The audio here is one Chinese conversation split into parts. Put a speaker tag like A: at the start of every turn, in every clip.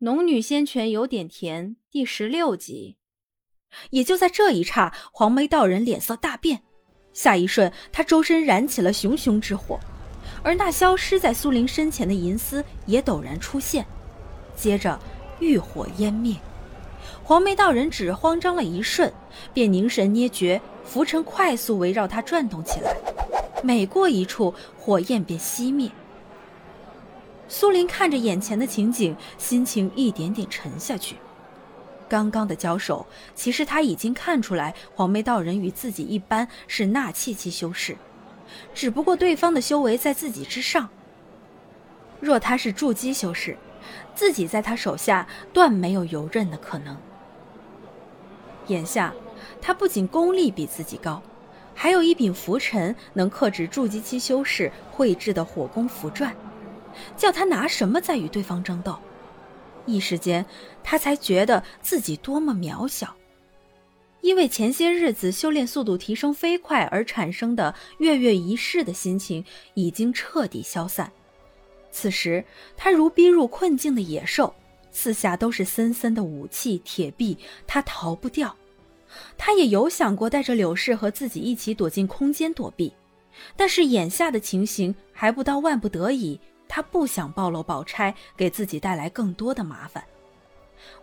A: 农女仙泉有点甜，第十六集。也就在这一刹，黄眉道人脸色大变，下一瞬，他周身燃起了熊熊之火，而那消失在苏林身前的银丝也陡然出现，接着欲火烟灭。黄眉道人只慌张了一瞬，便凝神捏诀，浮尘快速围绕他转动起来，每过一处，火焰便熄灭。苏林看着眼前的情景，心情一点点沉下去。刚刚的交手，其实他已经看出来，黄眉道人与自己一般是纳气期修士，只不过对方的修为在自己之上。若他是筑基修士，自己在他手下断没有游刃的可能。眼下，他不仅功力比自己高，还有一柄拂尘能克制筑基期修士绘制的火攻符篆，叫他拿什么再与对方争斗？一时间，他才觉得自己多么渺小。因为前些日子修炼速度提升飞快而产生的跃跃一试的心情已经彻底消散。此时，他如逼入困境的野兽，四下都是森森的武器铁壁，他逃不掉。他也有想过带着柳氏和自己一起躲进空间躲避，但是眼下的情形还不到万不得已。他不想暴露宝钗，给自己带来更多的麻烦。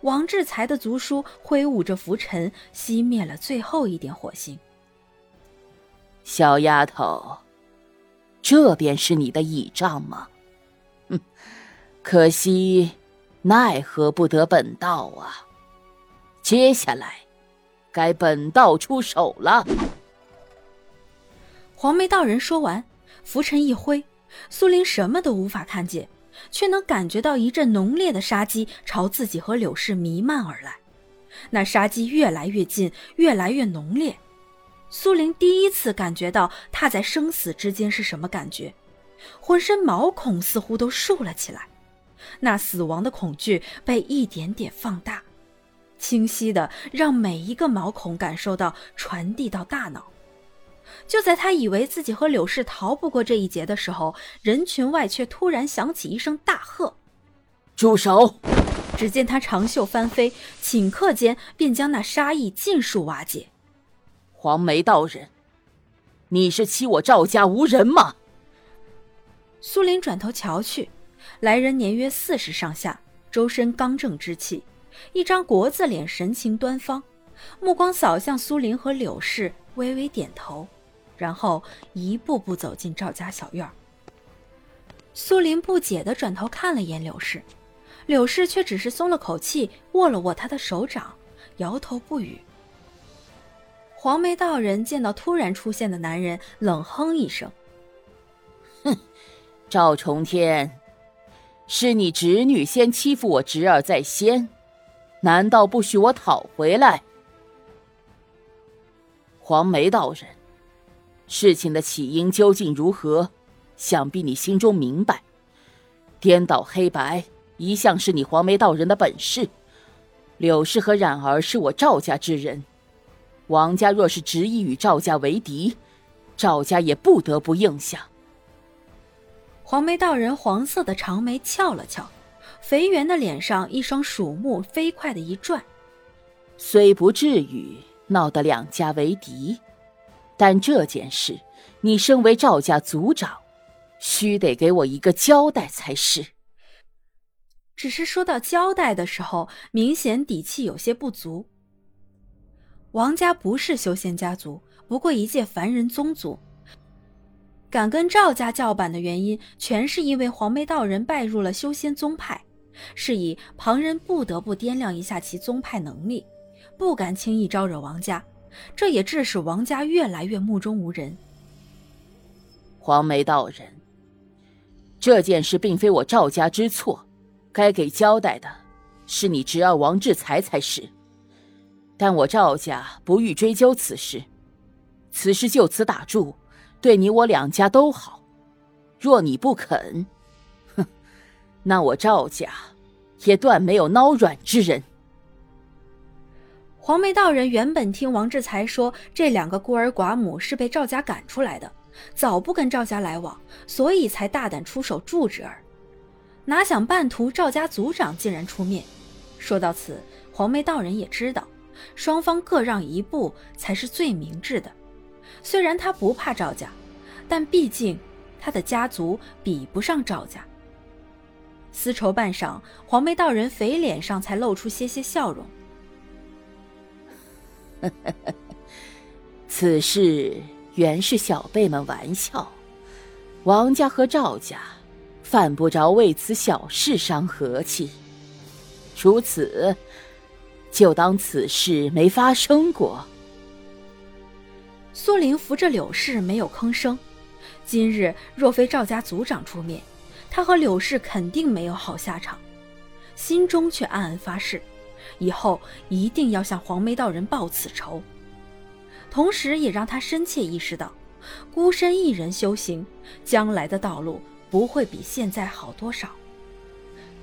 A: 王志才的族书挥舞着拂尘，熄灭了最后一点火星。
B: 小丫头，这便是你的倚仗吗？哼，可惜，奈何不得本道啊！接下来，该本道出手了。
A: 黄眉道人说完，拂尘一挥。苏林什么都无法看见，却能感觉到一阵浓烈的杀机朝自己和柳氏弥漫而来。那杀机越来越近，越来越浓烈。苏林第一次感觉到他在生死之间是什么感觉，浑身毛孔似乎都竖了起来。那死亡的恐惧被一点点放大，清晰的让每一个毛孔感受到，传递到大脑。就在他以为自己和柳氏逃不过这一劫的时候，人群外却突然响起一声大喝：“
B: 住手！”
A: 只见他长袖翻飞，顷刻间便将那杀意尽数瓦解。
B: 黄眉道人，你是欺我赵家无人吗？
A: 苏林转头瞧去，来人年约四十上下，周身刚正之气，一张国字脸，神情端方，目光扫向苏林和柳氏，微微点头。然后一步步走进赵家小院苏林不解的转头看了眼柳氏，柳氏却只是松了口气，握了握他的手掌，摇头不语。黄眉道人见到突然出现的男人，冷哼一声：“
B: 哼，赵重天，是你侄女先欺负我侄儿在先，难道不许我讨回来？”黄眉道人。事情的起因究竟如何？想必你心中明白。颠倒黑白一向是你黄眉道人的本事。柳氏和冉儿是我赵家之人，王家若是执意与赵家为敌，赵家也不得不应下。
A: 黄眉道人黄色的长眉翘了翘，肥圆的脸上一双鼠目飞快的一转，
B: 虽不至于闹得两家为敌。但这件事，你身为赵家族长，须得给我一个交代才是。
A: 只是说到交代的时候，明显底气有些不足。王家不是修仙家族，不过一介凡人宗族，敢跟赵家叫板的原因，全是因为黄眉道人拜入了修仙宗派，是以旁人不得不掂量一下其宗派能力，不敢轻易招惹王家。这也致使王家越来越目中无人。
B: 黄眉道人，这件事并非我赵家之错，该给交代的是你侄儿王志才才是。但我赵家不欲追究此事，此事就此打住，对你我两家都好。若你不肯，哼，那我赵家也断没有孬软之人。
A: 黄眉道人原本听王志才说这两个孤儿寡母是被赵家赶出来的，早不跟赵家来往，所以才大胆出手助侄儿。哪想半途赵家族长竟然出面。说到此，黄眉道人也知道，双方各让一步才是最明智的。虽然他不怕赵家，但毕竟他的家族比不上赵家。丝绸半晌，黄眉道人肥脸上才露出些些笑容。
B: 此事原是小辈们玩笑，王家和赵家犯不着为此小事伤和气。如此，就当此事没发生过。
A: 苏玲扶着柳氏，没有吭声。今日若非赵家族长出面，他和柳氏肯定没有好下场。心中却暗暗发誓，以后一定要向黄眉道人报此仇。同时，也让他深切意识到，孤身一人修行，将来的道路不会比现在好多少。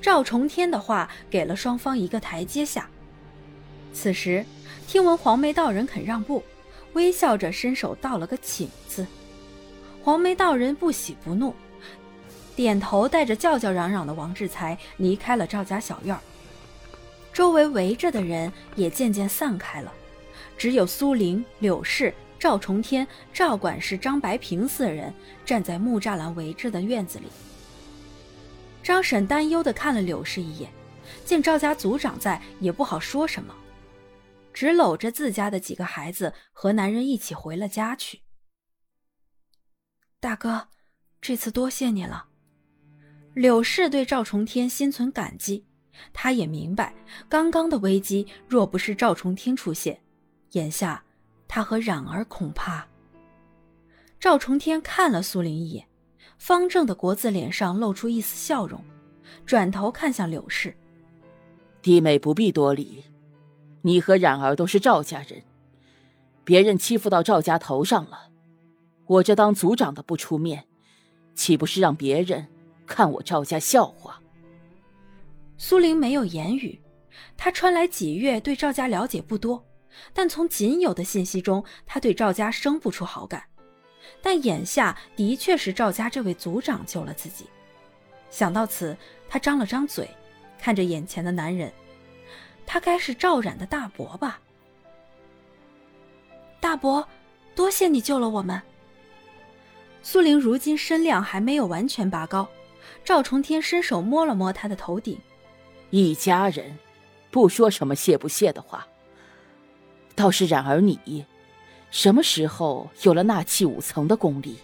A: 赵重天的话给了双方一个台阶下。此时，听闻黄眉道人肯让步，微笑着伸手道了个请字。黄眉道人不喜不怒，点头，带着叫叫嚷嚷的王志才离开了赵家小院儿周围围着的人也渐渐散开了。只有苏玲、柳氏、赵重天、赵管事、张白平四人站在木栅栏围着的院子里。张婶担忧地看了柳氏一眼，见赵家族长在，也不好说什么，只搂着自家的几个孩子和男人一起回了家去。大哥，这次多谢你了。柳氏对赵重天心存感激，他也明白，刚刚的危机若不是赵重天出现。眼下，他和冉儿恐怕。赵重天看了苏玲一眼，方正的国字脸上露出一丝笑容，转头看向柳氏：“
B: 弟妹不必多礼，你和冉儿都是赵家人，别人欺负到赵家头上了，我这当族长的不出面，岂不是让别人看我赵家笑话？”
A: 苏玲没有言语，她穿来几月，对赵家了解不多。但从仅有的信息中，她对赵家生不出好感。但眼下的确是赵家这位族长救了自己。想到此，他张了张嘴，看着眼前的男人，他该是赵冉的大伯吧？大伯，多谢你救了我们。苏玲如今身量还没有完全拔高，赵重天伸手摸了摸她的头顶。
B: 一家人，不说什么谢不谢的话。倒是冉儿你，什么时候有了纳气五层的功力？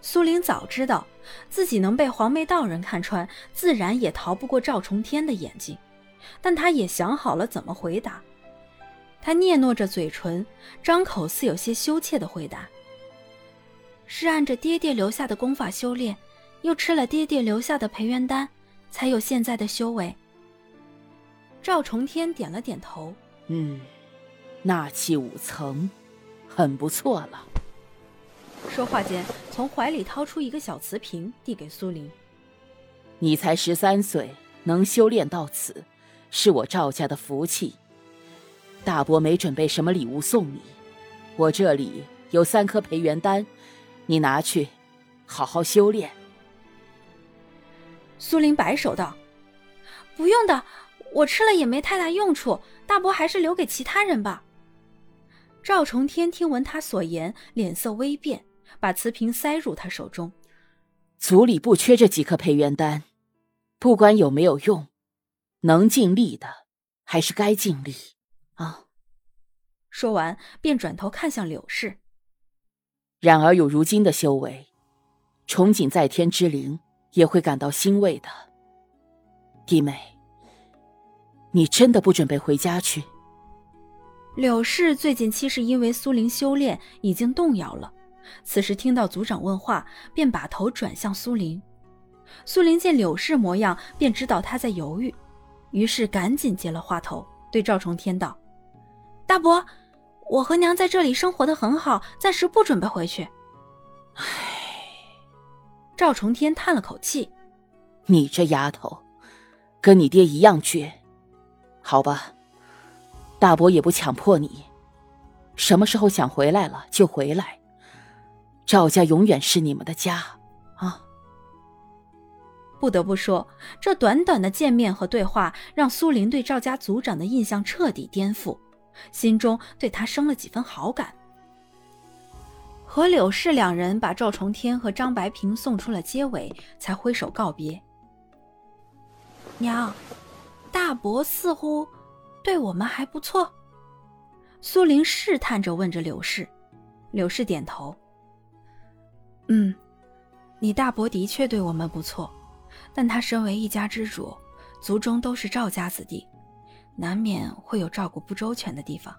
A: 苏玲早知道自己能被黄眉道人看穿，自然也逃不过赵重天的眼睛，但他也想好了怎么回答。他嗫嚅着嘴唇，张口似有些羞怯的回答：“是按着爹爹留下的功法修炼，又吃了爹爹留下的培元丹，才有现在的修为。”赵重天点了点头，
B: 嗯。纳气五层，很不错了。
A: 说话间，从怀里掏出一个小瓷瓶，递给苏玲。
B: 你才十三岁，能修炼到此，是我赵家的福气。大伯没准备什么礼物送你，我这里有三颗培元丹，你拿去，好好修炼。
A: 苏玲摆手道：“不用的，我吃了也没太大用处，大伯还是留给其他人吧。”赵重天听闻他所言，脸色微变，把瓷瓶塞入他手中。
B: 族里不缺这几颗培元丹，不管有没有用，能尽力的还是该尽力啊！
A: 说完，便转头看向柳氏。
B: 然而有如今的修为，憧憬在天之灵也会感到欣慰的。弟妹，你真的不准备回家去？
A: 柳氏最近其实因为苏玲修炼已经动摇了，此时听到族长问话，便把头转向苏玲。苏玲见柳氏模样，便知道她在犹豫，于是赶紧接了话头，对赵重天道：“大伯，我和娘在这里生活的很好，暂时不准备回去。”
B: 唉，
A: 赵重天叹了口气：“
B: 你这丫头，跟你爹一样倔，好吧。”大伯也不强迫你，什么时候想回来了就回来。赵家永远是你们的家，啊！
A: 不得不说，这短短的见面和对话，让苏林对赵家族长的印象彻底颠覆，心中对他生了几分好感。和柳氏两人把赵重天和张白平送出了街尾，才挥手告别。娘，大伯似乎对我们还不错。苏玲试探着问着柳氏，柳氏点头。嗯，你大伯的确对我们不错。但他身为一家之主，族中都是赵家子弟，难免会有照顾不周全的地方。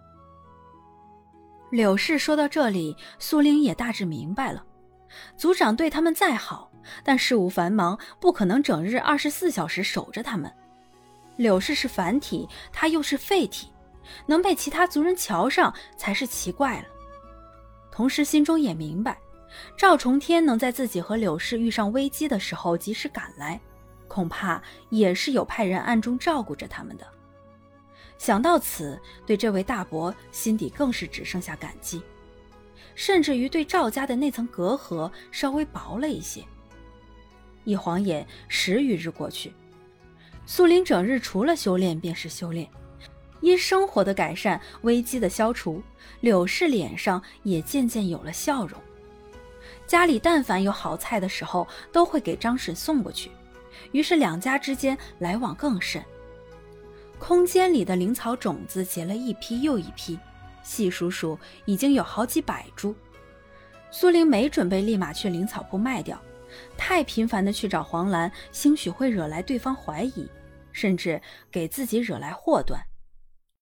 A: 柳氏说到这里，苏玲也大致明白了。族长对他们再好，但事务繁忙，不可能整日二十四小时守着他们。柳氏是凡体，他又是废体，能被其他族人瞧上才是奇怪了。同时，心中也明白。赵重天能在自己和柳氏遇上危机的时候及时赶来，恐怕也是有派人暗中照顾着他们的。想到此，对这位大伯心底更是只剩下感激，甚至于对赵家的那层隔阂稍微薄了一些。一晃眼十余日过去，苏林整日除了修炼便是修炼，因生活的改善、危机的消除，柳氏脸上也渐渐有了笑容。家里但凡有好菜的时候，都会给张婶送过去，于是两家之间来往更甚。空间里的灵草种子结了一批又一批，细数数已经有好几百株。苏玲没准备立马去灵草铺卖掉，太频繁的去找黄兰，兴许会惹来对方怀疑，甚至给自己惹来祸端。